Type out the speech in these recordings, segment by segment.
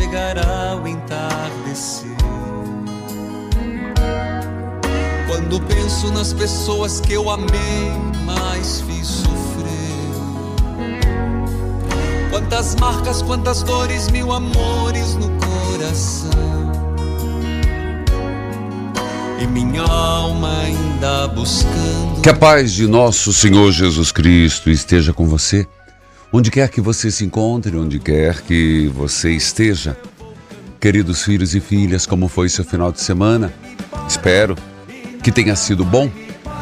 Chegará o entardecer. Quando penso nas pessoas que eu amei, mas fiz sofrer. Quantas marcas, quantas dores, mil amores no coração. E minha alma ainda buscando. Que a paz de nosso Senhor Jesus Cristo esteja com você, onde quer que você se encontre, onde quer que você esteja. Queridos filhos e filhas, como foi seu final de semana? Espero que tenha sido bom,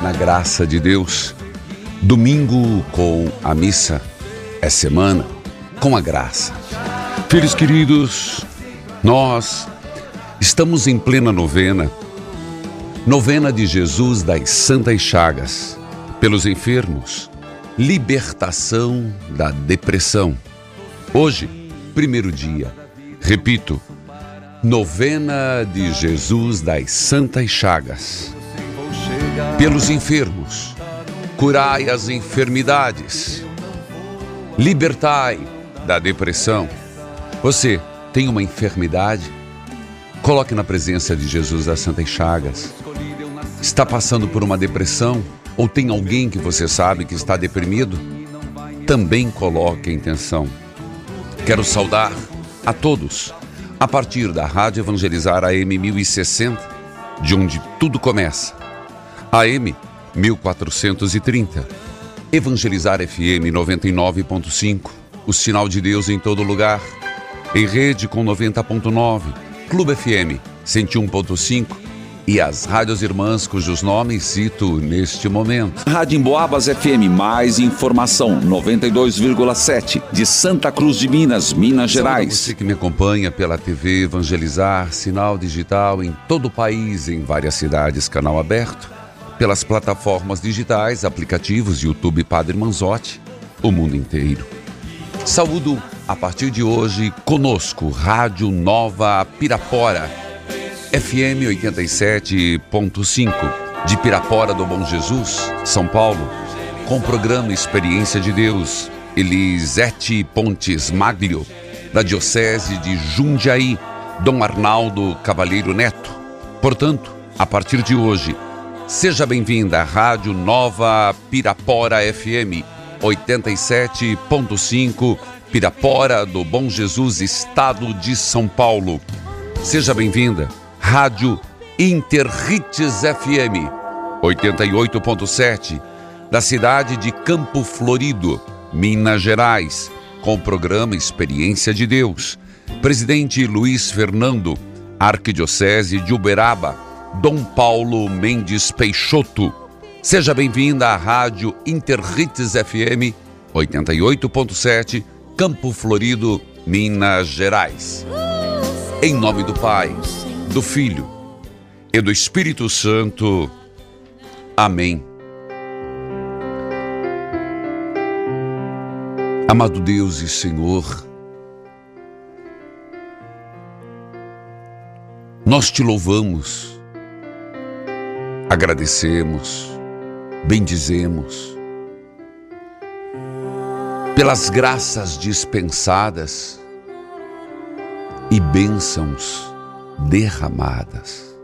na graça de Deus. Domingo com a missa é semana com a graça. Filhos queridos, nós estamos em plena novena Novena de Jesus das Santas Chagas, pelos enfermos, libertação da depressão. Hoje, primeiro dia, repito, Novena de Jesus das Santas Chagas, pelos enfermos, curai as enfermidades, libertai da depressão. Você tem uma enfermidade? Coloque na presença de Jesus das Santas Chagas. Está passando por uma depressão ou tem alguém que você sabe que está deprimido? Também coloque a intenção. Quero saudar a todos a partir da Rádio Evangelizar AM 1060, de onde tudo começa. AM 1430. Evangelizar FM 99.5. O sinal de Deus em todo lugar. Em rede com 90.9. Clube FM 101.5 e as rádios irmãs cujos nomes cito neste momento. Rádio Emboabas FM, mais informação, 92,7, de Santa Cruz de Minas, Minas Gerais. Você que me acompanha pela TV Evangelizar, sinal digital em todo o país, em várias cidades, canal aberto, pelas plataformas digitais, aplicativos, YouTube Padre Manzotti, o mundo inteiro. Saúdo a partir de hoje conosco, Rádio Nova Pirapora, FM 87.5, de Pirapora do Bom Jesus, São Paulo, com o programa Experiência de Deus, Elisete Pontes Maglio, da Diocese de Jundiaí, Dom Arnaldo Cavalheiro Neto. Portanto, a partir de hoje, seja bem-vinda à Rádio Nova Pirapora FM 87.5, Pirapora do Bom Jesus, Estado de São Paulo. Seja bem-vinda, Rádio Interrites FM 88.7, da cidade de Campo Florido, Minas Gerais, com o programa Experiência de Deus. Presidente Luiz Fernando, Arquidiocese de Uberaba, Dom Paulo Mendes Peixoto. Seja bem-vinda à Rádio Interrites FM 88.7, Campo Florido, Minas Gerais. Em nome do Pai, do Filho e do Espírito Santo. Amém. Amado Deus e Senhor, nós te louvamos, agradecemos, bendizemos, pelas graças dispensadas e bênçãos derramadas.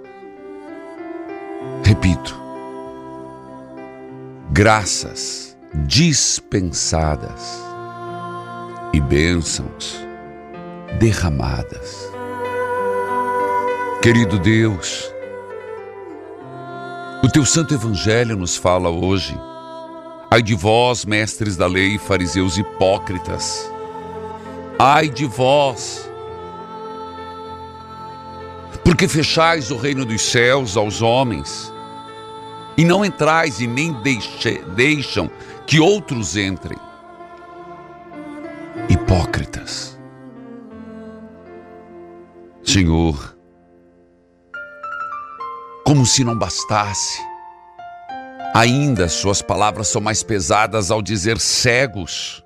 Repito, graças dispensadas e bênçãos derramadas. Querido Deus, o teu santo evangelho nos fala hoje. Ai de vós, mestres da lei, fariseus hipócritas. Ai de vós, porque fechais o reino dos céus aos homens, e não entrais e nem deixe, deixam que outros entrem. Hipócritas. Senhor, como se não bastasse, ainda suas palavras são mais pesadas ao dizer cegos.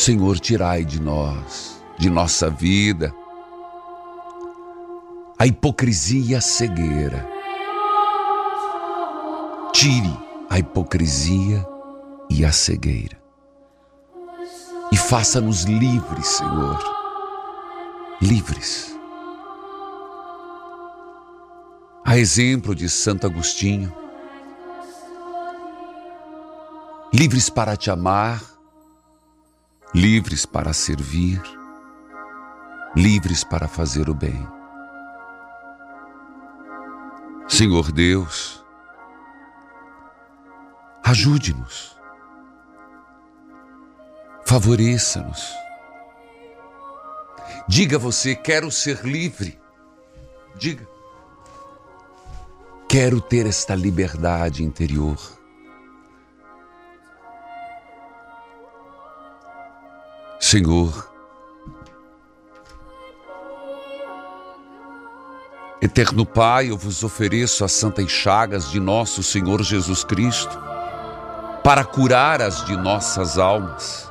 Senhor, tirai de nós, de nossa vida, a hipocrisia e a cegueira. Tire a hipocrisia e a cegueira. E faça-nos livres, Senhor. Livres. A exemplo de Santo Agostinho. Livres para te amar, livres para servir, livres para fazer o bem. Senhor Deus, ajude-nos, favoreça-nos. Diga você, quero ser livre. Diga, quero ter esta liberdade interior. Senhor, Eterno Pai, eu vos ofereço as santas chagas de nosso Senhor Jesus Cristo para curar as de nossas almas.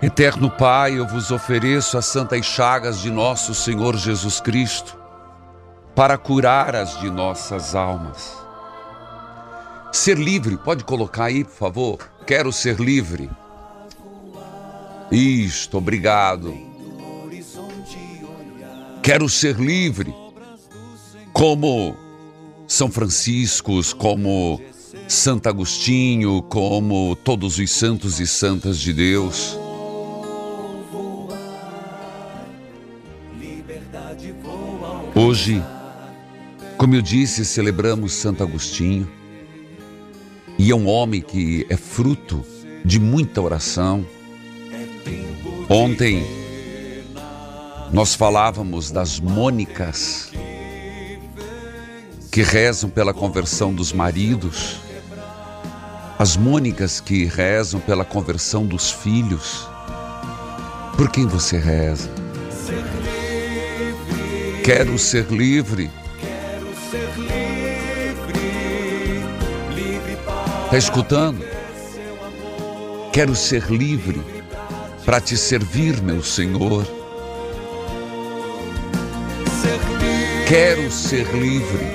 Eterno Pai, eu vos ofereço as santas chagas de nosso Senhor Jesus Cristo para curar as de nossas almas. Ser livre, pode colocar aí, por favor? Quero ser livre. Isto, obrigado. Quero ser livre, como São Franciscos, como Santo Agostinho, como todos os santos e santas de Deus. Hoje, como eu disse, celebramos Santo Agostinho, e é um homem que é fruto de muita oração. Ontem, nós falávamos das Mônicas que rezam pela conversão dos maridos, as Mônicas que rezam pela conversão dos filhos. Por quem você reza? Quero ser livre. Está escutando? Quero ser livre para te servir, meu Senhor. Quero ser livre.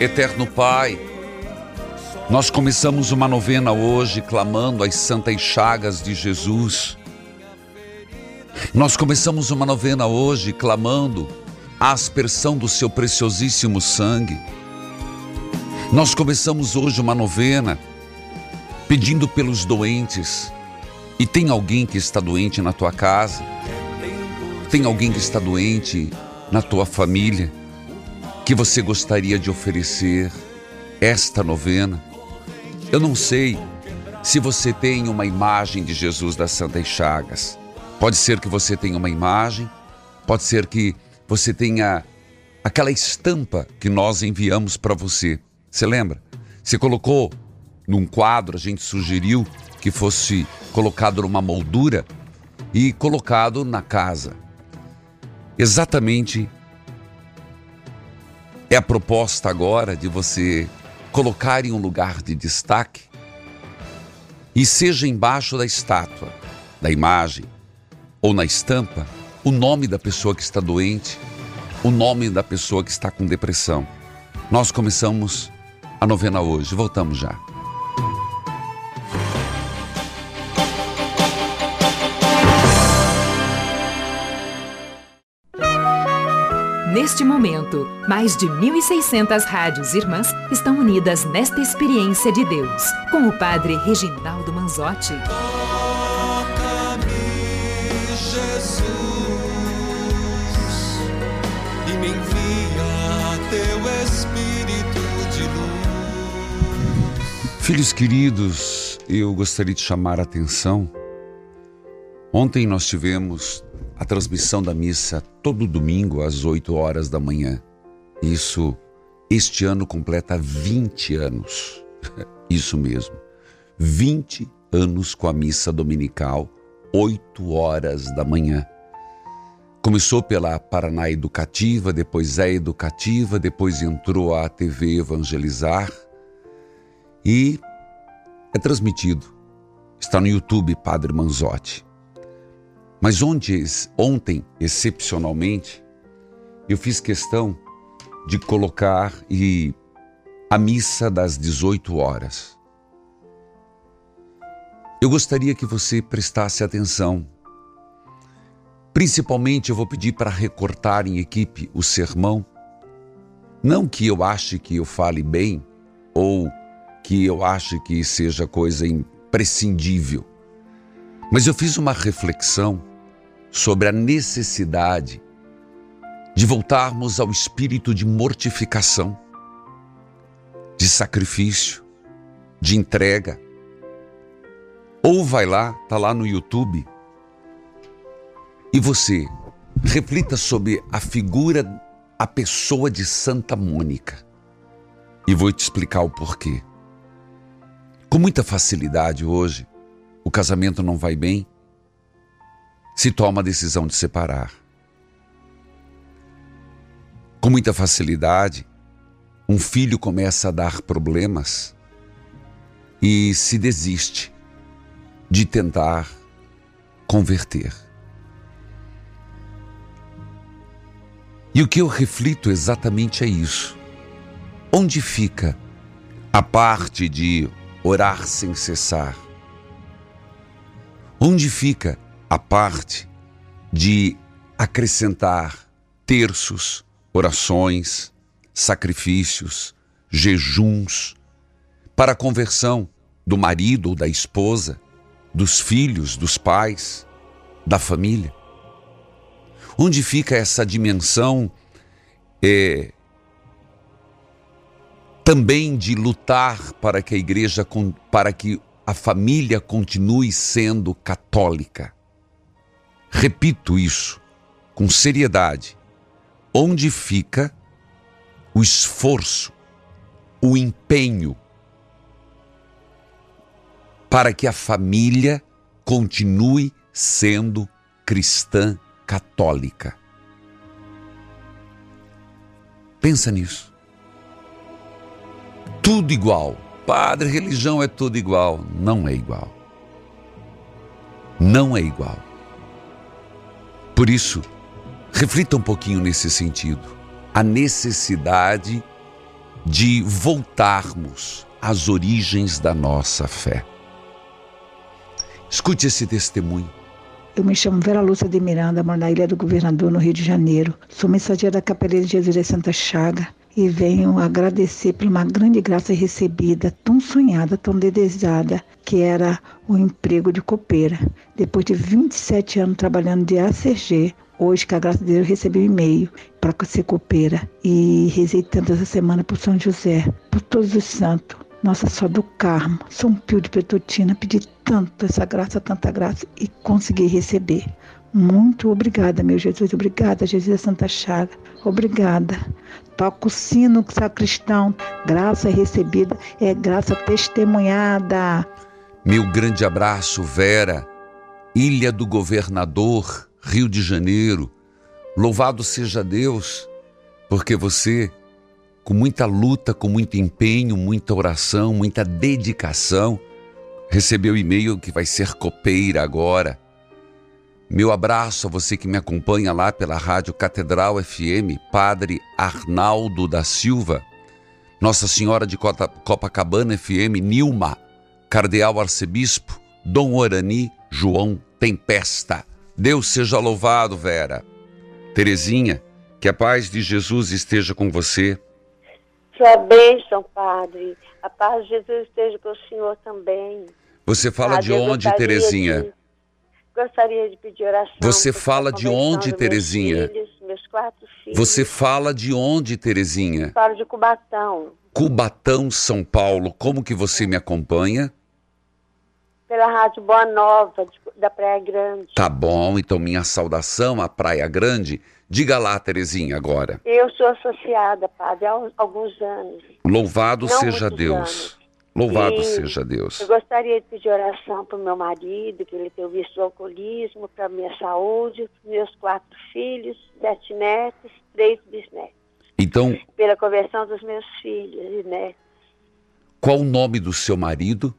Eterno Pai, nós começamos uma novena hoje clamando as santas chagas de Jesus. Nós começamos uma novena hoje clamando a aspersão do seu preciosíssimo sangue. Nós começamos hoje uma novena pedindo pelos doentes. E tem alguém que está doente na tua casa? Tem alguém que está doente na tua família que você gostaria de oferecer esta novena? Eu não sei se você tem uma imagem de Jesus das Santas Chagas. Pode ser que você tenha uma imagem, pode ser que você tenha aquela estampa que nós enviamos para você. Você lembra? Você colocou num quadro, a gente sugeriu que fosse colocado numa moldura e colocado na casa exatamente é a proposta agora de você colocar em um lugar de destaque e seja embaixo da estátua, da imagem ou na estampa o nome da pessoa que está doente, o nome da pessoa que está com depressão. Nós começamos a novena hoje. Voltamos já. Neste momento, mais de 1.600 rádios irmãs estão unidas nesta experiência de Deus, com o Padre Reginaldo Manzotti. Toca-me, Jesus, e me envia teu Espírito de luz. Filhos queridos, eu gostaria de chamar a atenção. Ontem nós tivemos a transmissão da missa todo domingo às 8 horas da manhã. Isso, este ano completa 20 anos. Isso mesmo. 20 anos com a missa dominical, 8 horas da manhã. Começou pela Paraná Educativa, depois é Educativa, depois entrou a TV Evangelizar e é transmitido. Está no YouTube Padre Manzotti. Mas onde, ontem, excepcionalmente, eu fiz questão de colocar e a missa das 18 horas. Eu gostaria que você prestasse atenção. Principalmente eu vou pedir para recortar em equipe o sermão. Não que eu ache que eu fale bem ou que eu ache que seja coisa imprescindível. Mas eu fiz uma reflexão sobre a necessidade de voltarmos ao espírito de mortificação, de sacrifício, de entrega. Ou vai lá, tá lá no YouTube, e você reflita sobre a figura, a pessoa de Santa Mônica. E vou te explicar o porquê. Com muita facilidade hoje, o casamento não vai bem, se toma a decisão de separar. Com muita facilidade, um filho começa a dar problemas e se desiste de tentar converter. E o que eu reflito exatamente é isso. Onde fica a parte de orar sem cessar? Onde fica a parte de acrescentar terços, orações, sacrifícios, jejuns para a conversão do marido ou da esposa, dos filhos, dos pais, da família? Onde fica essa dimensão é, também de lutar para que a igreja, para que a família continue sendo católica? Repito isso com seriedade. Onde fica o esforço, o empenho para que a família continue sendo cristã católica? Pensa nisso. Tudo igual. Padre, religião é tudo igual. Não é igual. Não é igual. Por isso, reflita um pouquinho nesse sentido. A necessidade de voltarmos às origens da nossa fé. Escute esse testemunho. Eu me chamo Vera Lúcia de Miranda, moro na Ilha do Governador, no Rio de Janeiro. Sou mensageira da Capela de Jesus de Santa Chaga e venho agradecer por uma grande graça recebida, tão sonhada, tão desejada, que era o emprego de copeira. Depois de 27 anos trabalhando de ACG, hoje, com a graça de Deus, eu recebi um e-mail para ser copeira. E rezei tanto essa semana por São José, por todos os santos. Nossa Senhora do Carmo, São Pio de Petutina, pedi tanto essa graça, tanta graça e consegui receber. Muito obrigada, meu Jesus. Obrigada, Jesus da Santa Chaga. Obrigada. Toca o sino, sacristão. Graça recebida é graça testemunhada. Meu grande abraço, Vera. Ilha do Governador, Rio de Janeiro. Louvado seja Deus, porque você, com muita luta, com muito empenho, muita oração, muita dedicação, recebeu e-mail que vai ser copeira agora meu abraço a você que me acompanha lá pela Rádio Catedral FM, Padre Arnaldo da Silva. Nossa Senhora de Copacabana FM, Nilma, Cardeal Arcebispo, Dom Orani, João Tempesta. Deus seja louvado, Vera. Terezinha, que a paz de Jesus esteja com você. Sua bênção, Padre. A paz de Jesus esteja com o Senhor também. Você fala de onde, Terezinha? De, gostaria de pedir oração. Você fala de onde, Terezinha? Meus filhos, meus quatro filhos. Você fala de onde, Terezinha? Falo de Cubatão. Cubatão, São Paulo. Como que você me acompanha? Pela Rádio Boa Nova, da Praia Grande. Tá bom, então minha saudação à Praia Grande. Diga lá, Terezinha, agora. Eu sou associada, padre, há alguns anos. Louvado Não seja Deus. Anos. Louvado e seja Deus. Eu gostaria de pedir oração para o meu marido, que ele tem visto o alcoolismo, para a minha saúde, meus quatro filhos, sete netos, três bisnetos. Então. Pela conversão dos meus filhos e netos. Qual o nome do seu marido?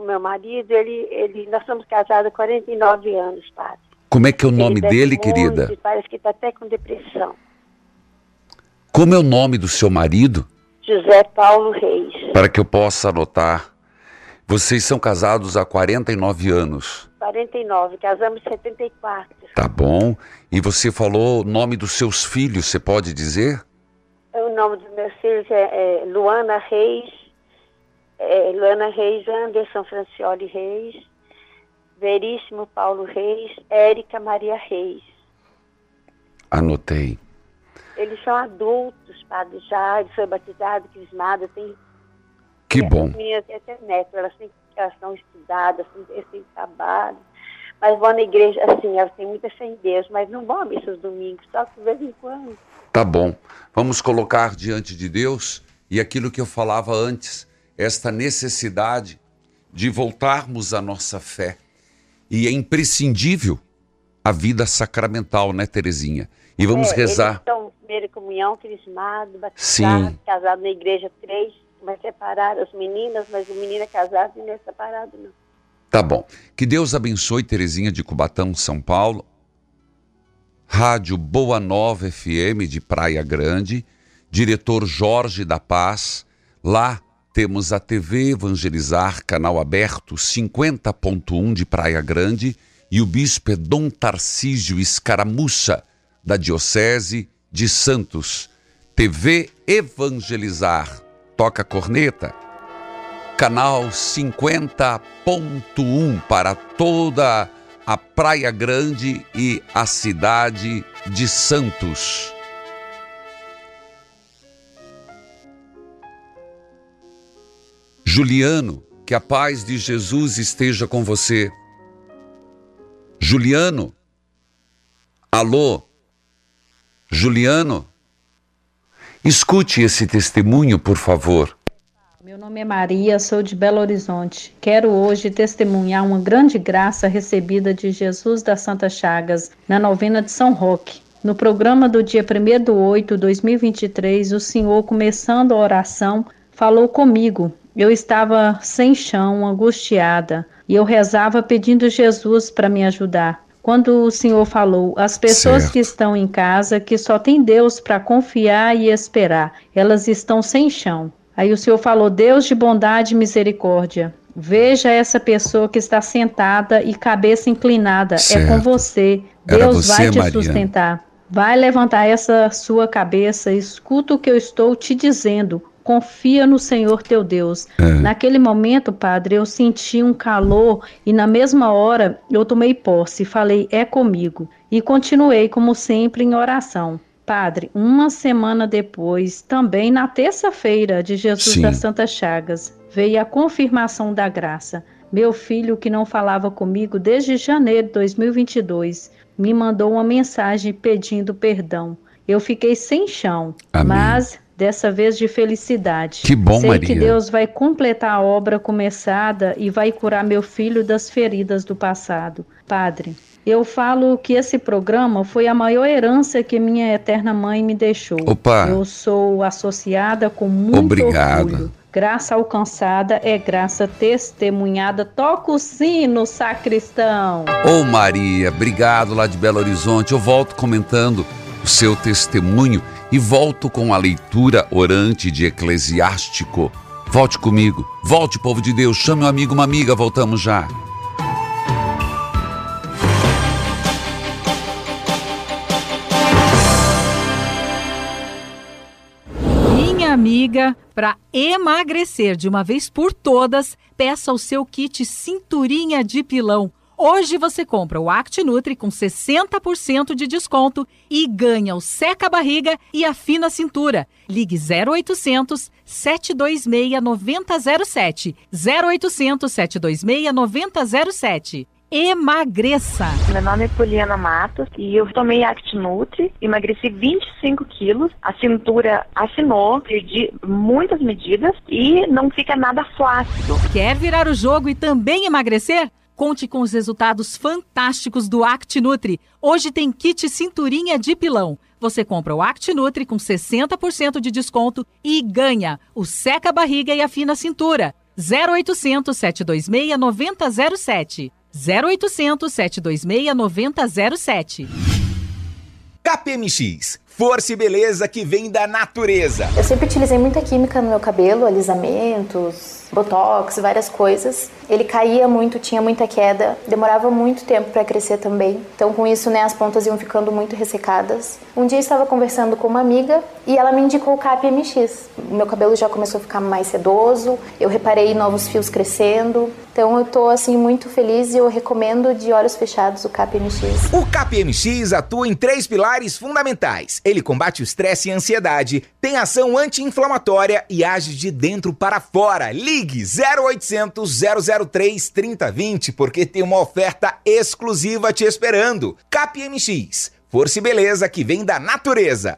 o meu marido, ele, ele, nós somos casados há 49 anos, padre. Como é que é o nome dele, muito, querida? Parece que está até com depressão. Como é o nome do seu marido? José Paulo Reis. Para que eu possa anotar. Vocês são casados há 49 anos. 49, casamos em 74. Tá bom. E você falou o nome dos seus filhos, você pode dizer? O nome dos meus filhos é, é Luana Reis, é, Luana Reis, Anderson Francioli Reis, Veríssimo Paulo Reis, Érica Maria Reis. Anotei. Eles são adultos, padre já, ele foi batizado, crismado, tem... Que bom. As minhas até neto, elas, têm, elas são estudadas, têm, têm trabalho, mas vão na igreja, assim, elas têm muita fé em Deus, mas não vão a missa os domingos, só de vez em quando. Tá bom. Vamos colocar diante de Deus e aquilo que eu falava antes, esta necessidade de voltarmos à nossa fé. E é imprescindível a vida sacramental, né, Terezinha? E vamos é, rezar. Eles primeira comunhão, crismado, batizado, casado na igreja três, mas separado as meninas, mas o menino é casado e não é separado, não. Tá bom. Que Deus abençoe Terezinha de Cubatão, São Paulo. Rádio Boa Nova FM de Praia Grande, diretor Jorge da Paz, lá temos a TV Evangelizar, canal aberto 50.1 de Praia Grande, e o bispo é Dom Tarcísio Escaramuça, da Diocese de Santos. TV Evangelizar, toca corneta. Canal 50.1 para toda a Praia Grande e a cidade de Santos. Juliano, que a paz de Jesus esteja com você. Juliano, alô, Juliano, escute esse testemunho, por favor. Meu nome é Maria, sou de Belo Horizonte. Quero hoje testemunhar uma grande graça recebida de Jesus das Santas Chagas na novena de São Roque. No programa do dia 1 de 8 de 2023, o Senhor, começando a oração, falou comigo eu estava sem chão, angustiada, e eu rezava pedindo Jesus para me ajudar. Quando o Senhor falou, as pessoas certo. que estão em casa, que só tem Deus para confiar e esperar, elas estão sem chão. Aí o Senhor falou: Deus de bondade e misericórdia, Veja essa pessoa que está sentada e cabeça inclinada. Certo. É com você. Deus você, vai te Maria. sustentar. Vai levantar essa sua cabeça. Escuta o que eu estou te dizendo confia no Senhor teu Deus. É. Naquele momento, padre, eu senti um calor e na mesma hora eu tomei posse e falei: é comigo. E continuei, como sempre, em oração. Padre, uma semana depois, também na terça-feira de Jesus Sim. das Santas Chagas, veio a confirmação da graça. Meu filho, que não falava comigo desde janeiro de 2022, me mandou uma mensagem pedindo perdão. Eu fiquei sem chão, Amém. mas dessa vez de felicidade. Que bom, Sei Maria. que Deus vai completar a obra começada e vai curar meu filho das feridas do passado. Padre, eu falo que esse programa foi a maior herança que minha eterna mãe me deixou. Opa. Eu sou associada com muito Obrigado. orgulho. Graça alcançada é graça testemunhada. Toca o sino, sacristão. Ô oh, Maria, obrigado lá de Belo Horizonte. Eu volto comentando o seu testemunho e volto com a leitura orante de Eclesiástico. Volte comigo, volte, povo de Deus, chame um amigo, uma amiga, voltamos já. Minha amiga, para emagrecer de uma vez por todas, peça o seu kit Cinturinha de Pilão. Hoje você compra o Act Nutri com 60% de desconto e ganha o seca barriga e a cintura. Ligue 0800 726 9007. 0800 726 9007 emagreça. Meu nome é Poliana Matos e eu tomei ActiNutri, emagreci 25 quilos, a cintura assinou, perdi muitas medidas e não fica nada flácido. Quer virar o jogo e também emagrecer? Conte com os resultados fantásticos do ActiNutri. Hoje tem kit cinturinha de pilão. Você compra o ActiNutri com 60% de desconto e ganha o seca barriga e afina cintura. 0800 726 9007. 0800 726 9007. KPMX, força e beleza que vem da natureza. Eu sempre utilizei muita química no meu cabelo, alisamentos, botox, várias coisas. Ele caía muito, tinha muita queda, demorava muito tempo para crescer também. Então, com isso, né, as pontas iam ficando muito ressecadas. Um dia eu estava conversando com uma amiga e ela me indicou o CAP-MX. O meu cabelo já começou a ficar mais sedoso, eu reparei novos fios crescendo. Então, eu tô assim muito feliz e eu recomendo de olhos fechados o CAP-MX. O CAP-MX atua em três pilares fundamentais. Ele combate o estresse e a ansiedade, tem ação anti-inflamatória e age de dentro para fora. Ligue 0800 003 3020 porque tem uma oferta exclusiva te esperando. CapMX, força e beleza que vem da natureza.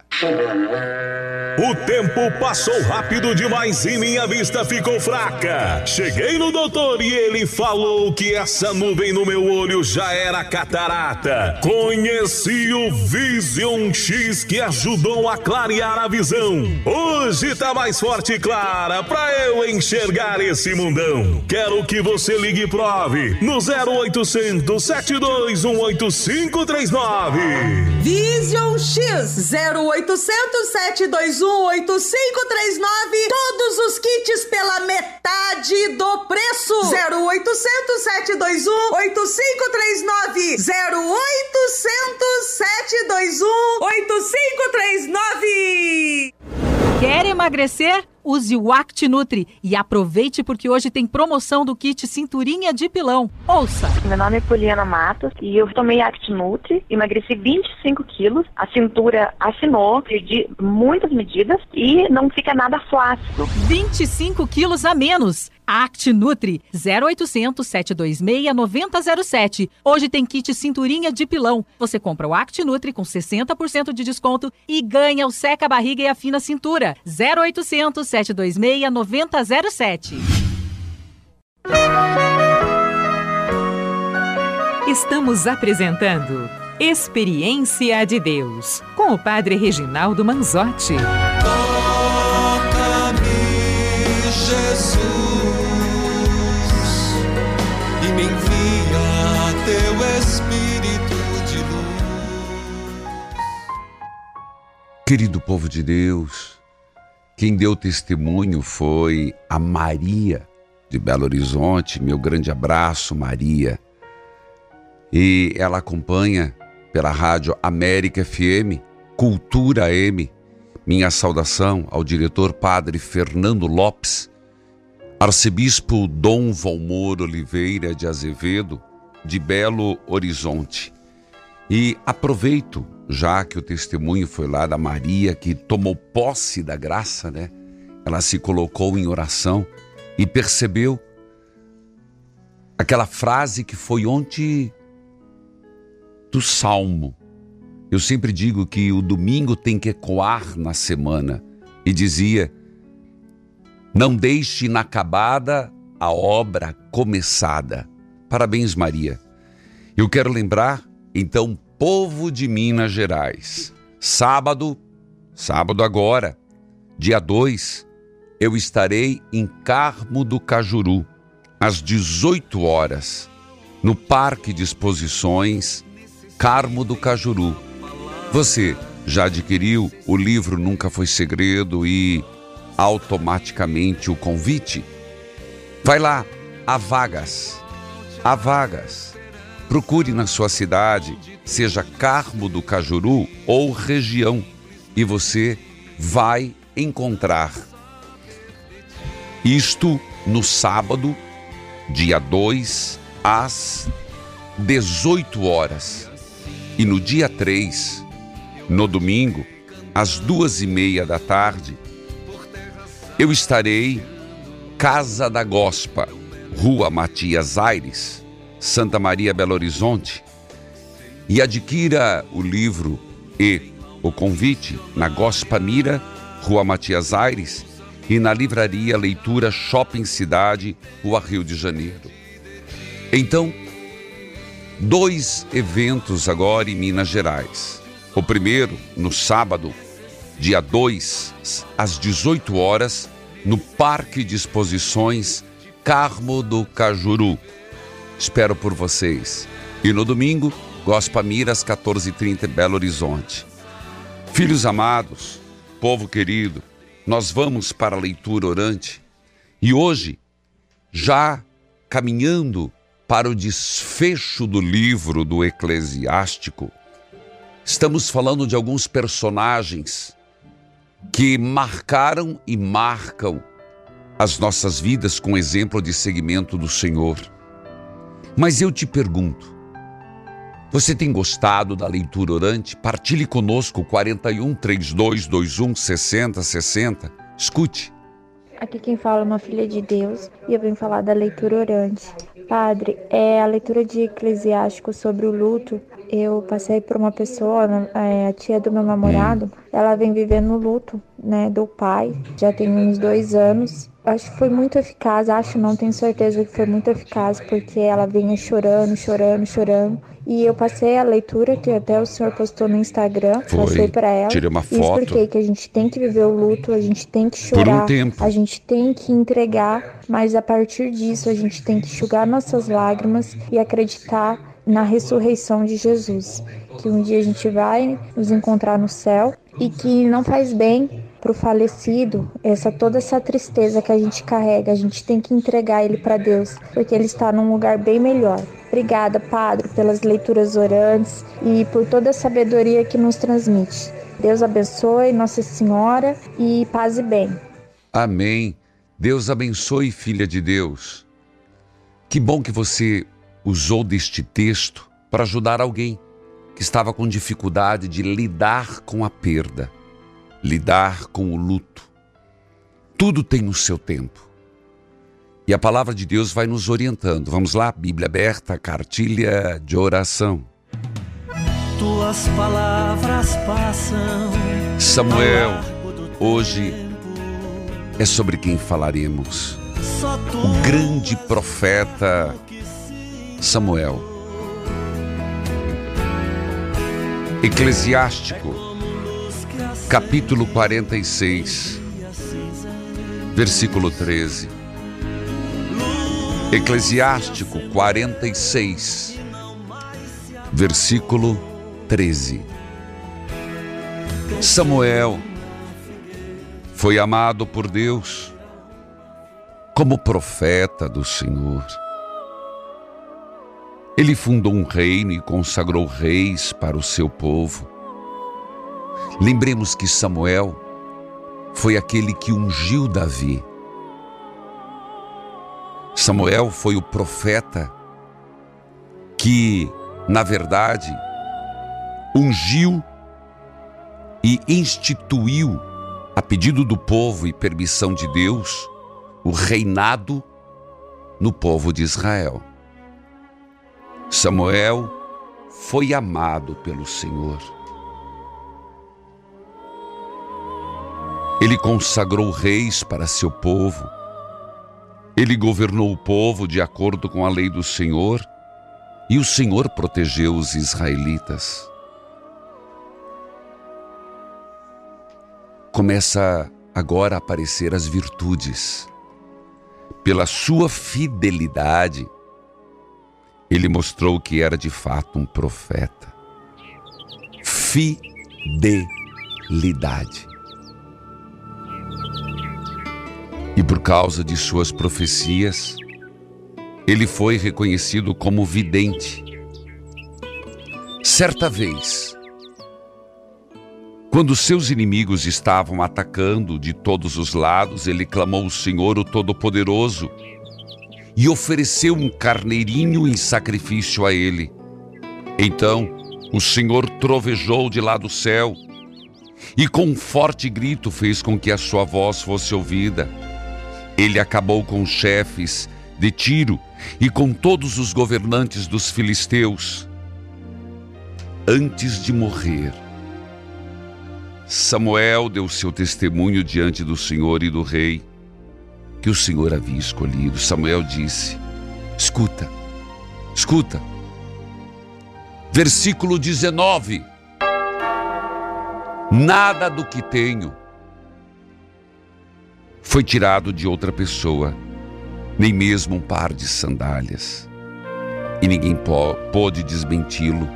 O tempo passou rápido demais e minha vista ficou fraca. Cheguei no doutor e ele falou que essa nuvem no meu olho já era catarata. Conheci o Vision X que ajudou a clarear a visão. Hoje tá mais forte e clara pra eu enxergar esse mundão. Quero que você ligue e prove no 0800 721 8539. Vision X 0800 721 8539. Todos os kits pela metade do preço. 0800 721 8539. 0800 721 8539. Quer emagrecer? Use o ActiNutri e aproveite porque hoje tem promoção do kit Cinturinha de Pilão. Ouça! Meu nome é Poliana Matos e eu tomei ActiNutri, emagreci 25 quilos, a cintura assinou, perdi muitas medidas e não fica nada flácido. 25 quilos a menos. ActiNutri 0800 726 9007. Hoje tem kit cinturinha de pilão. Você compra o ActiNutri com 60% de desconto e ganha o seca barriga e afina cintura. 0800 726 9007. Estamos apresentando Experiência de Deus com o Padre Reginaldo Manzotti. Querido povo de Deus, quem deu testemunho foi a Maria de Belo Horizonte. Meu grande abraço, Maria. E ela acompanha pela rádio América FM, Cultura M. Minha saudação ao diretor Padre Fernando Lopes, arcebispo Dom Valmor Oliveira de Azevedo, de Belo Horizonte. E aproveito, já que o testemunho foi lá da Maria, que tomou posse da graça, né? Ela se colocou em oração e percebeu aquela frase que foi ontem do Salmo. Eu sempre digo que o domingo tem que ecoar na semana e dizia: Não deixe inacabada a obra começada. Parabéns, Maria. Eu quero lembrar, então, povo de Minas Gerais. Sábado, sábado agora, dia 2, eu estarei em Carmo do Cajuru, às 18 horas, no Parque de Exposições Carmo do Cajuru. Você já adquiriu o livro Nunca Foi Segredo e automaticamente o convite? Vai lá, há vagas, há vagas. Procure na sua cidade, seja Carmo do Cajuru ou região, e você vai encontrar. Isto no sábado, dia 2, às 18 horas. E no dia 3, no domingo, às duas e meia da tarde, eu estarei Casa da Gospa, Rua Matias Aires, Santa Maria Belo Horizonte, e adquira o livro e o convite na Gospa Mira, Rua Matias Aires, e na livraria Leitura Shopping Cidade, Rua Rio de Janeiro. Então, dois eventos agora em Minas Gerais. O primeiro, no sábado, dia 2, às 18 horas, no Parque de Exposições Carmo do Cajuru. Espero por vocês. E no domingo, Gospa Miras, 14h30, Belo Horizonte. Filhos amados, povo querido, nós vamos para a leitura orante e hoje, já caminhando para o desfecho do livro do Eclesiástico, estamos falando de alguns personagens que marcaram e marcam as nossas vidas com exemplo de seguimento do Senhor. Mas eu te pergunto, você tem gostado da leitura orante? Partilhe conosco 41 3221 6060. Escute. Aqui quem fala é uma filha de Deus e eu venho falar da leitura orante. Padre, é a leitura de Eclesiástico sobre o luto. Eu passei por uma pessoa, né, é, a tia do meu namorado, ela vem vivendo luto, né, do pai. Já tem uns dois anos acho que foi muito eficaz, acho não, tenho certeza que foi muito eficaz, porque ela vinha chorando, chorando, chorando. E eu passei a leitura que até o senhor postou no Instagram, Foi. passei para ela. Tirei uma E foto. expliquei que a gente tem que viver o luto, a gente tem que chorar, um tempo. a gente tem que entregar, mas a partir disso a gente tem que enxugar nossas lágrimas e acreditar na ressurreição de Jesus. Que um dia a gente vai nos encontrar no céu e que não faz bem para o falecido, essa toda essa tristeza que a gente carrega, a gente tem que entregar ele para Deus, porque ele está num lugar bem melhor. Obrigada, Padre, pelas leituras orantes e por toda a sabedoria que nos transmite. Deus abençoe Nossa Senhora e paz e bem. Amém. Deus abençoe, filha de Deus. Que bom que você usou deste texto para ajudar alguém que estava com dificuldade de lidar com a perda, lidar com o luto. Tudo tem o seu tempo. E a palavra de Deus vai nos orientando. Vamos lá, Bíblia aberta, cartilha de oração. Tuas palavras passam. Samuel, hoje é sobre quem falaremos. O grande profeta Samuel. Eclesiástico, capítulo 46, versículo 13. Eclesiástico 46, versículo 13. Samuel foi amado por Deus como profeta do Senhor. Ele fundou um reino e consagrou reis para o seu povo. Lembremos que Samuel foi aquele que ungiu Davi. Samuel foi o profeta que, na verdade, ungiu e instituiu, a pedido do povo e permissão de Deus, o reinado no povo de Israel. Samuel foi amado pelo Senhor. Ele consagrou reis para seu povo. Ele governou o povo de acordo com a lei do Senhor e o Senhor protegeu os israelitas. Começa agora a aparecer as virtudes. Pela sua fidelidade, ele mostrou que era de fato um profeta. fidelidade. E por causa de suas profecias, ele foi reconhecido como vidente. Certa vez, quando seus inimigos estavam atacando de todos os lados, ele clamou ao Senhor, o Todo-Poderoso, e ofereceu um carneirinho em sacrifício a ele. Então, o Senhor trovejou de lá do céu e, com um forte grito, fez com que a sua voz fosse ouvida. Ele acabou com os chefes de Tiro e com todos os governantes dos filisteus. Antes de morrer, Samuel deu seu testemunho diante do Senhor e do rei, que o Senhor havia escolhido. Samuel disse: Escuta, escuta. Versículo 19: Nada do que tenho foi tirado de outra pessoa, nem mesmo um par de sandálias. E ninguém pôde desmenti-lo.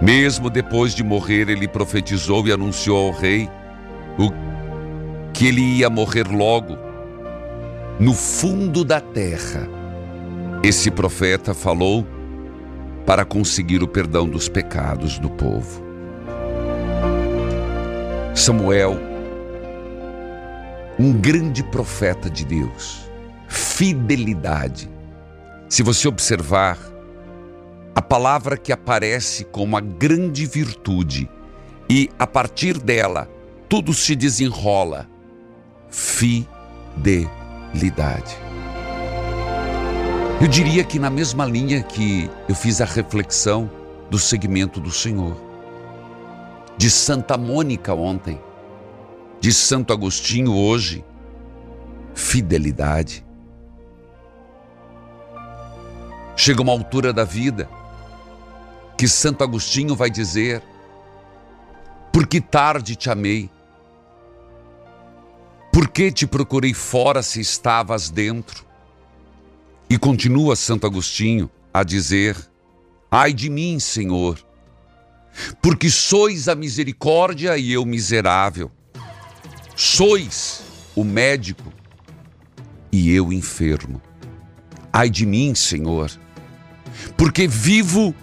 Mesmo depois de morrer, ele profetizou e anunciou ao rei o que ele ia morrer logo, no fundo da terra. Esse profeta falou para conseguir o perdão dos pecados do povo. Samuel, um grande profeta de Deus, fidelidade. Se você observar, a palavra que aparece como uma grande virtude e a partir dela tudo se desenrola. Fidelidade. Eu diria que na mesma linha que eu fiz a reflexão do segmento do Senhor, de Santa Mônica ontem, de Santo Agostinho hoje, fidelidade. Chega uma altura da vida que Santo Agostinho vai dizer: Por que tarde te amei? Por que te procurei fora se estavas dentro? E continua Santo Agostinho a dizer: Ai de mim, Senhor, porque sois a misericórdia e eu miserável. Sois o médico e eu enfermo. Ai de mim, Senhor, porque vivo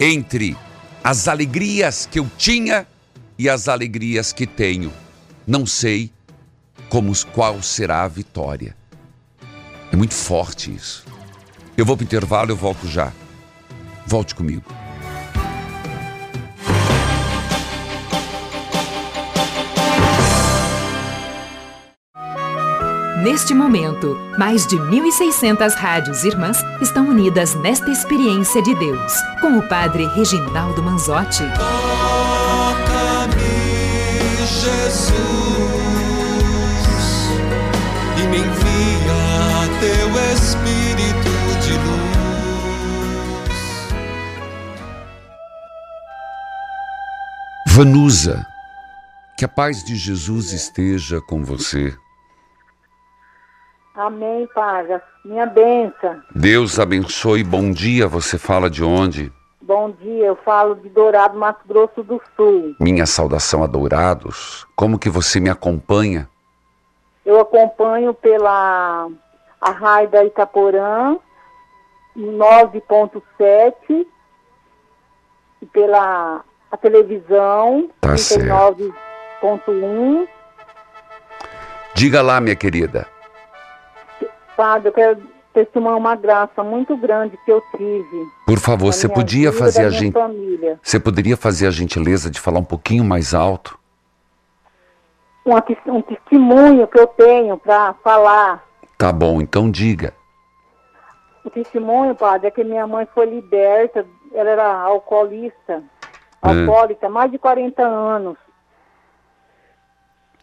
entre as alegrias que eu tinha e as alegrias que tenho. Não sei como qual será a vitória. É muito forte isso. Eu vou para o intervalo, eu volto já. Volte comigo. Neste momento, mais de 1.600 rádios irmãs estão unidas nesta experiência de Deus, com o Padre Reginaldo Manzotti. Toca-me, Jesus, e me envia teu Espírito de luz. Vanusa, que a paz de Jesus esteja com você. Amém, Padre. Minha benção. Deus abençoe. Bom dia. Você fala de onde? Bom dia, eu falo de Dourado, Mato Grosso do Sul. Minha saudação a Dourados. Como que você me acompanha? Eu acompanho pela a Raio da Itaporã, 9.7, e pela a televisão, Tá 39.1. Diga lá, minha querida. Padre, eu quero testemunhar uma graça muito grande que eu tive. Por favor, você podia vida, fazer a gente. família. Você poderia fazer a gentileza de falar um pouquinho mais alto? Um, um testemunho que eu tenho para falar. Tá bom, então diga. O testemunho, padre, é que minha mãe foi liberta, ela era alcoolista, alcoólica, há mais de 40 anos.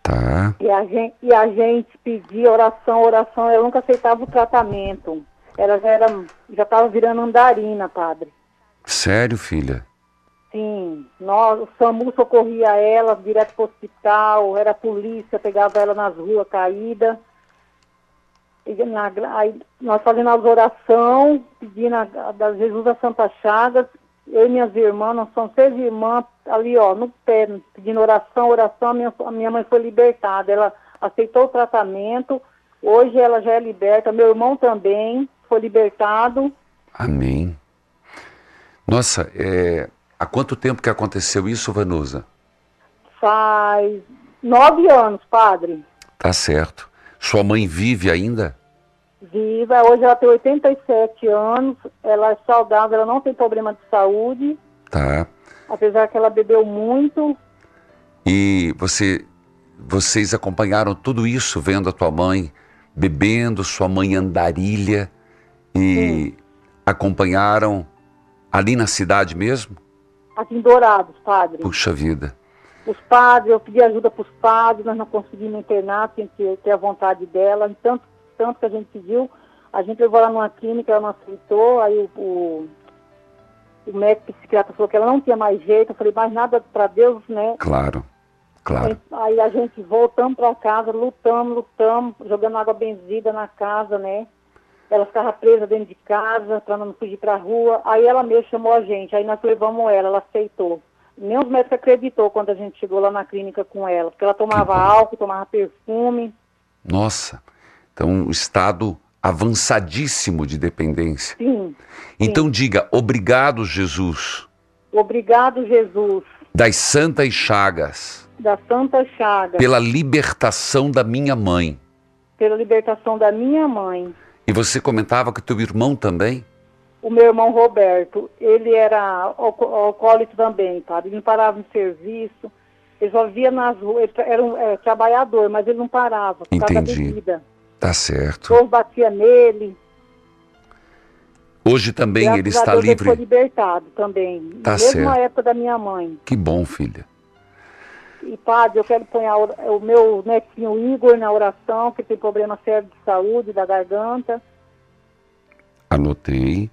Tá. E a gente, e a gente pedia oração, oração, ela nunca aceitava o tratamento. Ela já era, já estava virando andarina, padre. Sério, filha? Sim, nós, o SAMU socorria ela direto para o hospital, era a polícia, pegava ela nas ruas caída. E na aí nós fazendo as orações, pedindo a, a da Jesus a Santa Chagas, eu e minhas irmãs, nós somos seis irmãs, ali, ó, no pé, pedindo oração, oração, a minha, a minha mãe foi libertada. Ela aceitou o tratamento, hoje ela já é liberta, meu irmão também foi libertado. Amém. Nossa, é, há quanto tempo que aconteceu isso, Vanusa? Faz nove anos, padre. Tá certo. Sua mãe vive ainda? Viva, hoje ela tem 87 anos, ela é saudável, ela não tem problema de saúde, Tá. apesar que ela bebeu muito. E você, vocês acompanharam tudo isso vendo a tua mãe bebendo, sua mãe andarilha e acompanharam ali na cidade mesmo? Aqui em Dourados, padre. Puxa vida. Os padres, eu pedi ajuda para os padres, nós não conseguimos internar, tinha que ter a vontade dela, tanto, tanto que a gente pediu, a gente levou ela numa clínica, ela não aceitou, aí o, o, o médico psiquiatra falou que ela não tinha mais jeito, eu falei, mais nada para Deus, né? Claro, claro. Aí a gente voltamos para casa, lutamos, lutamos, jogando água benzida na casa, né? Ela ficava presa dentro de casa, para não fugir para a rua. Aí ela mesmo chamou a gente, aí nós levamos ela, ela aceitou. Nem os médicos acreditou quando a gente chegou lá na clínica com ela, porque ela tomava álcool, tomava perfume. Nossa, então um estado avançadíssimo de dependência. Sim. Então diga, obrigado, Jesus, Obrigado, Jesus, das santas chagas, da Santa Chaga, pela libertação da minha mãe. pela libertação da minha mãe. E você comentava que teu irmão também? O meu irmão Roberto, ele era alco- alcoólico também, sabe? Ele não parava no serviço, ele só via nas ruas, ele era um é, trabalhador, mas ele não parava, por causa da Entendi. bebida. Tá O certo. povo batia nele. Hoje também graças ele a está Deus, Ele foi livre. libertado também. Tá Mesmo certo. na época da minha mãe. Que bom, filha. E, padre, eu quero pôr o meu netinho Igor na oração, que tem problema sério de saúde, da garganta. Anotei.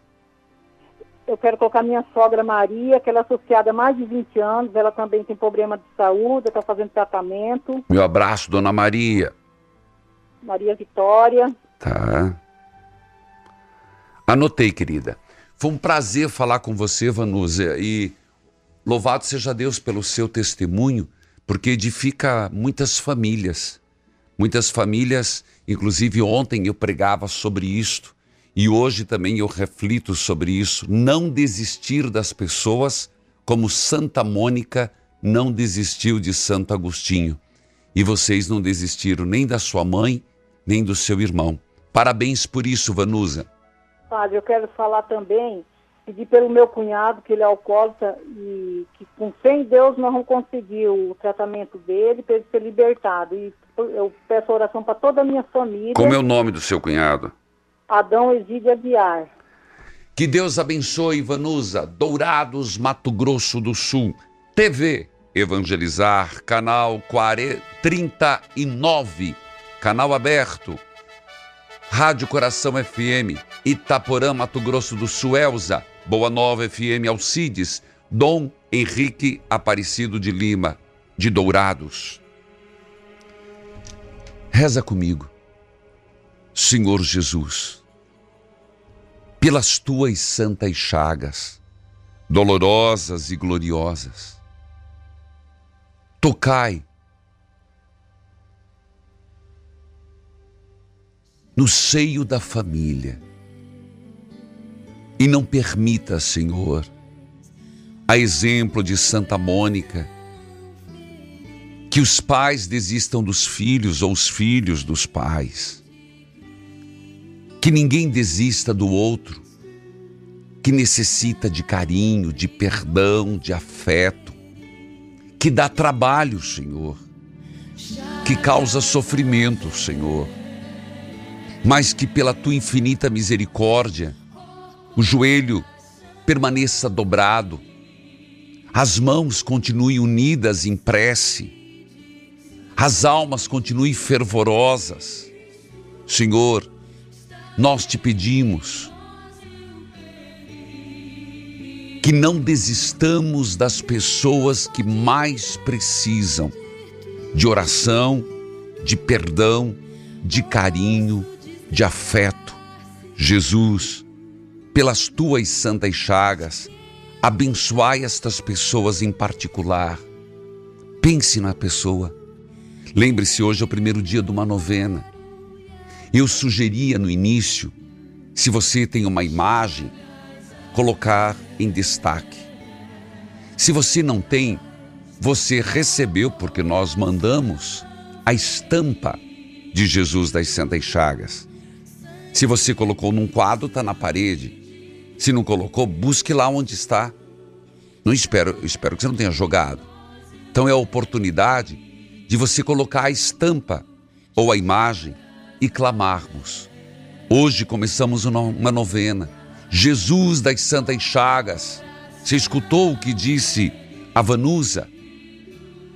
Eu quero colocar minha sogra Maria, que ela é associada há mais de 20 anos, ela também tem problema de saúde, está fazendo tratamento. Meu abraço, dona Maria. Maria Vitória. Tá. Anotei, querida. Foi um prazer falar com você, Vanusa. E louvado seja Deus pelo seu testemunho, porque edifica muitas famílias. Muitas famílias, inclusive ontem eu pregava sobre isto. E hoje também eu reflito sobre isso. Não desistir das pessoas, como Santa Mônica não desistiu de Santo Agostinho. E vocês não desistiram nem da sua mãe, nem do seu irmão. Parabéns por isso, Vanusa. Padre, eu quero falar também, pedir pelo meu cunhado, que ele é alcoólatra, e que com fé em Deus nós vamos conseguir o tratamento dele, para ele ser libertado. E eu peço oração para toda a minha família. Como é o nome do seu cunhado? Adão Egídio Aguiar. Que Deus abençoe, Vanusa. Dourados, Mato Grosso do Sul. TV Evangelizar, canal 40 39, canal aberto. Rádio Coração FM, Itaporã, Mato Grosso do Sul, Elza. Boa Nova FM, Alcides. Dom Henrique Aparecido de Lima, de Dourados. Reza comigo. Senhor Jesus, pelas tuas santas chagas, dolorosas e gloriosas, tocai no seio da família e não permita, Senhor, a exemplo de Santa Mônica, que os pais desistam dos filhos ou os filhos dos pais. Que ninguém desista do outro, que necessita de carinho, de perdão, de afeto, que dá trabalho, Senhor, que causa sofrimento, Senhor, mas que pela tua infinita misericórdia, o joelho permaneça dobrado, as mãos continuem unidas em prece, as almas continuem fervorosas. Senhor, nós te pedimos que não desistamos das pessoas que mais precisam de oração, de perdão, de carinho, de afeto. Jesus, pelas tuas santas chagas, Abençoai estas pessoas em particular. Pense na pessoa. Lembre-se, hoje é o primeiro dia de uma novena. Eu sugeria no início, se você tem uma imagem, colocar em destaque. Se você não tem, você recebeu, porque nós mandamos, a estampa de Jesus das Santas Chagas. Se você colocou num quadro, está na parede. Se não colocou, busque lá onde está. Não espero, espero que você não tenha jogado. Então é a oportunidade de você colocar a estampa ou a imagem e clamarmos. Hoje começamos uma novena. Jesus das Santas Chagas. Você escutou o que disse a Vanusa?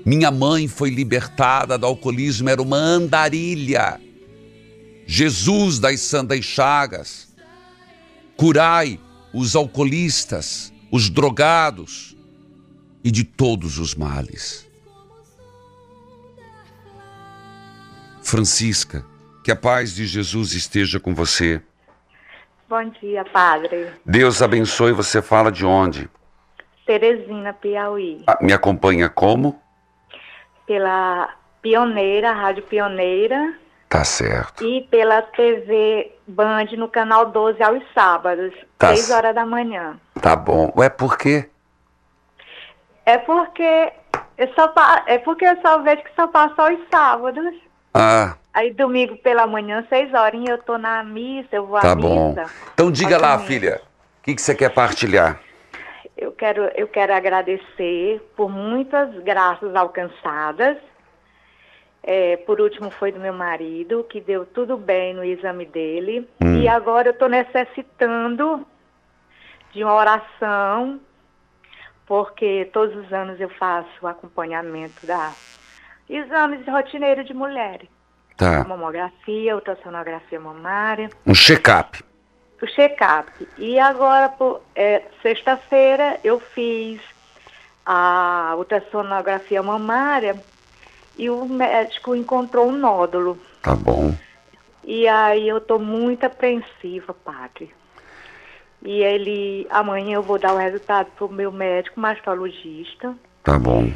Minha mãe foi libertada do alcoolismo, era uma andarilha. Jesus das Santas Chagas. Curai os alcoolistas, os drogados e de todos os males. Francisca, que a paz de Jesus esteja com você. Bom dia, padre. Deus abençoe. Você fala de onde? Teresina, Piauí. Ah, me acompanha como? Pela Pioneira, Rádio Pioneira. Tá certo. E pela TV Band no canal 12 aos sábados, Tá 6 horas da manhã. Tá bom. Ué, por quê? É porque eu só é porque eu só vejo que só passa aos sábados. Ah, Aí domingo pela manhã, 6 horas, eu tô na missa, eu vou tá à bom. missa. Então diga lá, domingo. filha. O que, que você quer partilhar? Eu quero, eu quero agradecer por muitas graças alcançadas. É, por último foi do meu marido, que deu tudo bem no exame dele. Hum. E agora eu estou necessitando de uma oração, porque todos os anos eu faço o acompanhamento da exames rotineiros de mulheres. Tá. Mamografia, ultrassonografia mamária Um check-up. o check-up. E agora, é, sexta-feira, eu fiz a ultrassonografia mamária e o médico encontrou um nódulo. Tá bom. E aí eu estou muito apreensiva, padre. E ele, amanhã eu vou dar o resultado para o meu médico mastologista. Tá bom.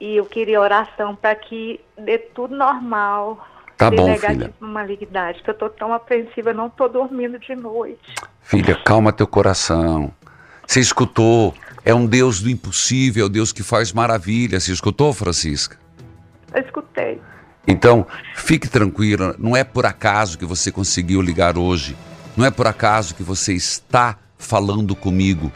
E eu queria oração para que dê tudo normal. Tá bom, filha. malignidade, que eu tô tão apreensiva, eu não tô dormindo de noite. Filha, calma teu coração. Você escutou? É um Deus do impossível, é o Deus que faz maravilhas. Você escutou, Francisca? Eu escutei. Então, fique tranquila, não é por acaso que você conseguiu ligar hoje. Não é por acaso que você está falando comigo.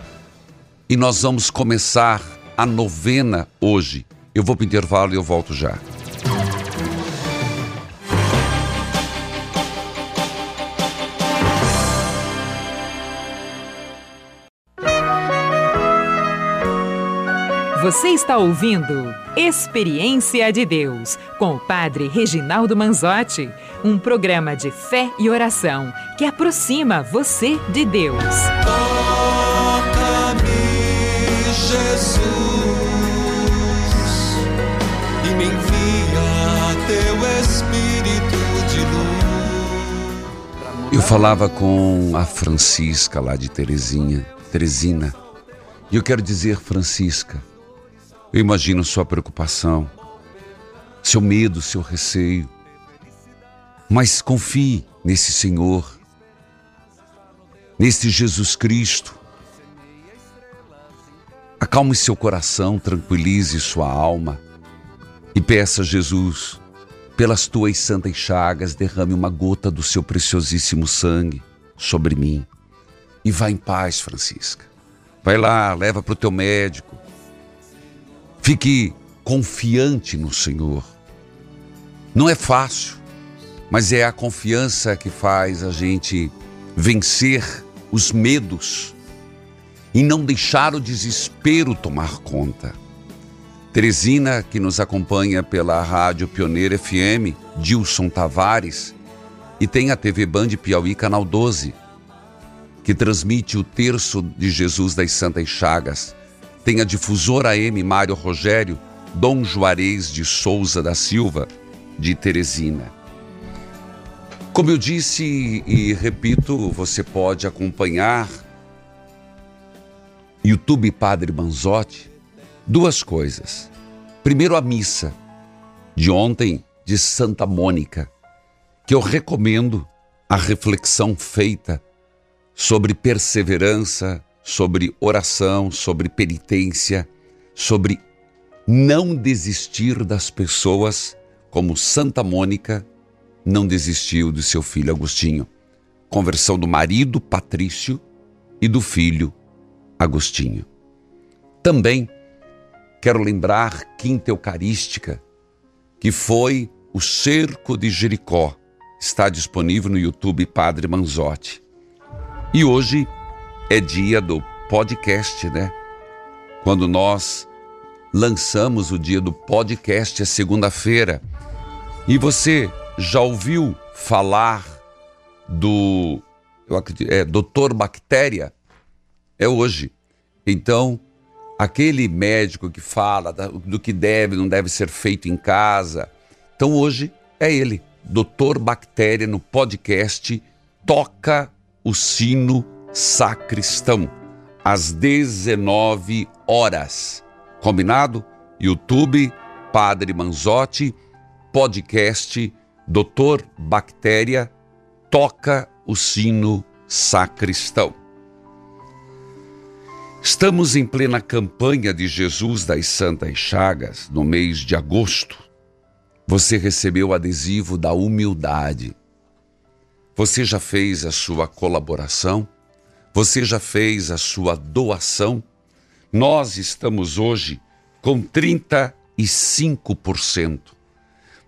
E nós vamos começar a novena hoje. Eu vou para o intervalo e eu volto já. Você está ouvindo Experiência de Deus com o Padre Reginaldo Manzotti, um programa de fé e oração que aproxima você de Deus. Toca-me, Jesus, e me envia teu Espírito de luz. Eu falava com a Francisca lá de Terezinha, Teresina. E eu quero dizer, Francisca, eu imagino sua preocupação, seu medo, seu receio. Mas confie nesse Senhor, nesse Jesus Cristo. Acalme seu coração, tranquilize sua alma e peça a Jesus, pelas tuas santas chagas, derrame uma gota do seu preciosíssimo sangue sobre mim. E vá em paz, Francisca. Vai lá, leva para o teu médico. Fique confiante no Senhor. Não é fácil, mas é a confiança que faz a gente vencer os medos e não deixar o desespero tomar conta. Teresina, que nos acompanha pela Rádio Pioneira FM, Dilson Tavares, e tem a TV Band Piauí Canal 12, que transmite o terço de Jesus das Santas Chagas. Tem a difusora AM Mário Rogério, Dom Juarez de Souza da Silva, de Teresina. Como eu disse e repito, você pode acompanhar YouTube Padre Manzotti, duas coisas. Primeiro, a missa de ontem de Santa Mônica, que eu recomendo a reflexão feita sobre perseverança, sobre oração, sobre penitência, sobre não desistir das pessoas, como Santa Mônica não desistiu de seu filho Agostinho. Conversão do marido Patrício e do filho Agostinho. Também quero lembrar Quinta Eucarística, que foi o Cerco de Jericó. Está disponível no YouTube Padre Manzotti. E hoje é dia do podcast, né? Quando nós lançamos o dia do podcast, é segunda-feira. E você já ouviu falar do eu acredito, é, Doutor Bactéria? É hoje. Então, aquele médico que fala do que deve não deve ser feito em casa. Então, hoje é ele, Doutor Bactéria, no podcast Toca o Sino Sacristão, às 19 horas. Combinado? YouTube, Padre Manzotti, podcast Doutor Bactéria, toca o sino sacristão. Estamos em plena campanha de Jesus das Santas Chagas, no mês de agosto. Você recebeu o adesivo da humildade. Você já fez a sua colaboração? Você já fez a sua doação? Nós estamos hoje com 35%.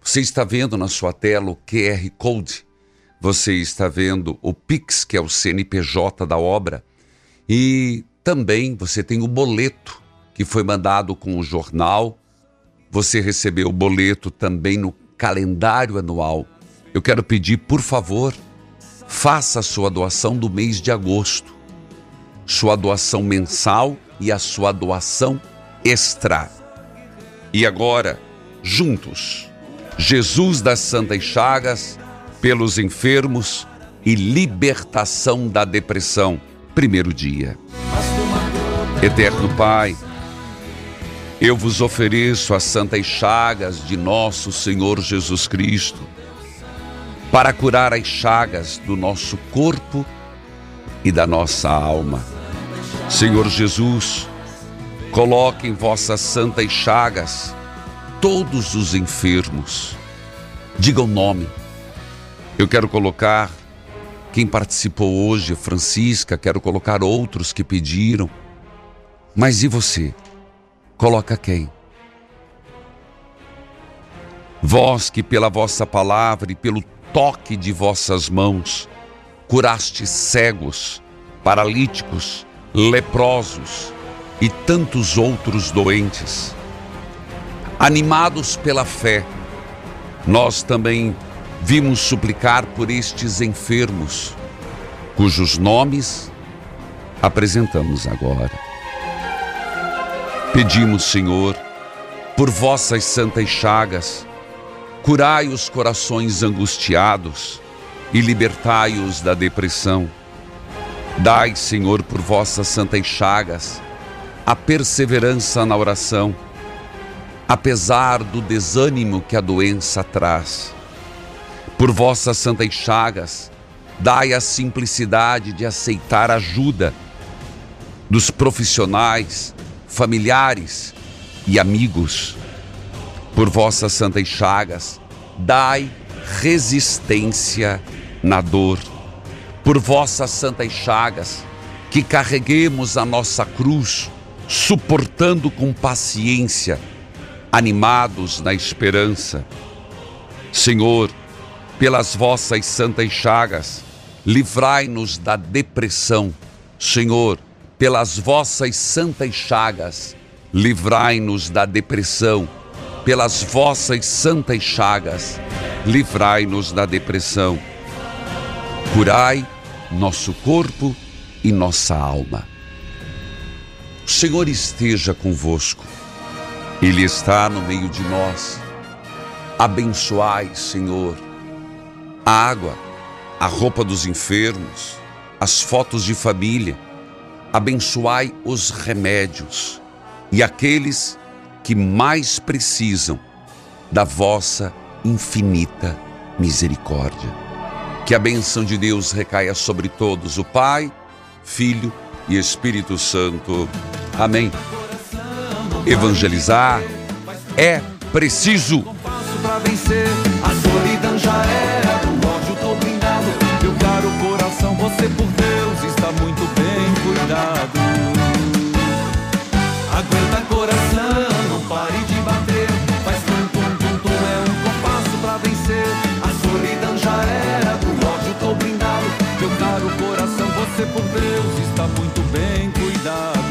Você está vendo na sua tela o QR Code. Você está vendo o Pix, que é o CNPJ da obra. E também você tem o boleto que foi mandado com o jornal. Você recebeu o boleto também no calendário anual. Eu quero pedir, por favor, faça a sua doação do mês de agosto. Sua doação mensal e a sua doação extra. E agora, juntos, Jesus das Santas Chagas, pelos enfermos e libertação da depressão. Primeiro dia. Eterno Pai, eu vos ofereço as santas chagas de nosso Senhor Jesus Cristo, para curar as chagas do nosso corpo e da nossa alma Senhor Jesus, coloque em vossas santas chagas todos os enfermos. Diga o nome. Eu quero colocar quem participou hoje, Francisca, quero colocar outros que pediram. Mas e você? Coloca quem? Vós que pela vossa palavra e pelo toque de vossas mãos curaste cegos, paralíticos, leprosos e tantos outros doentes. Animados pela fé, nós também vimos suplicar por estes enfermos, cujos nomes apresentamos agora. Pedimos, Senhor, por vossas santas chagas, curai os corações angustiados e libertai-os da depressão Dai, Senhor, por vossas santas chagas, a perseverança na oração, apesar do desânimo que a doença traz. Por vossas santas chagas, dai a simplicidade de aceitar ajuda dos profissionais, familiares e amigos. Por vossas santas chagas, dai resistência na dor por vossas santas chagas, que carreguemos a nossa cruz, suportando com paciência, animados na esperança. Senhor, pelas vossas santas chagas, livrai-nos da depressão. Senhor, pelas vossas santas chagas, livrai-nos da depressão. Pelas vossas santas chagas, livrai-nos da depressão. Curai nosso corpo e nossa alma. O Senhor esteja convosco, Ele está no meio de nós. Abençoai, Senhor, a água, a roupa dos enfermos, as fotos de família, abençoai os remédios e aqueles que mais precisam da vossa infinita misericórdia. Que a bênção de Deus recaia sobre todos, o Pai, Filho e Espírito Santo. Amém. Evangelizar é preciso. Você por Deus está muito bem cuidado. Por Deus está muito bem cuidado.